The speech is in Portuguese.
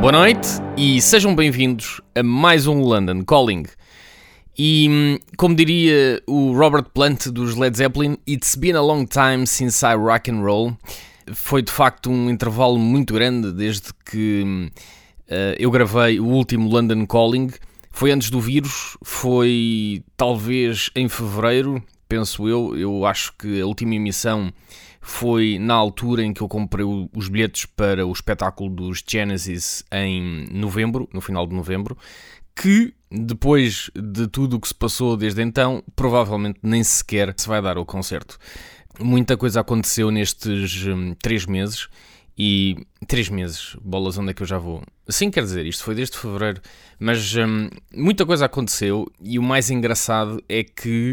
Boa noite e sejam bem-vindos a mais um London Calling. E hum, como diria o Robert Plant dos Led Zeppelin, It's been a long time since I rock and roll. Foi de facto um intervalo muito grande desde que eh, eu gravei o último London Calling. Foi antes do vírus, foi talvez em fevereiro, penso eu. Eu acho que a última emissão foi na altura em que eu comprei os bilhetes para o espetáculo dos Genesis em novembro, no final de novembro, que depois de tudo o que se passou desde então, provavelmente nem sequer se vai dar o concerto. Muita coisa aconteceu nestes hum, três meses e três meses, bolas, onde é que eu já vou? Sim, quer dizer, isto foi desde fevereiro, mas hum, muita coisa aconteceu e o mais engraçado é que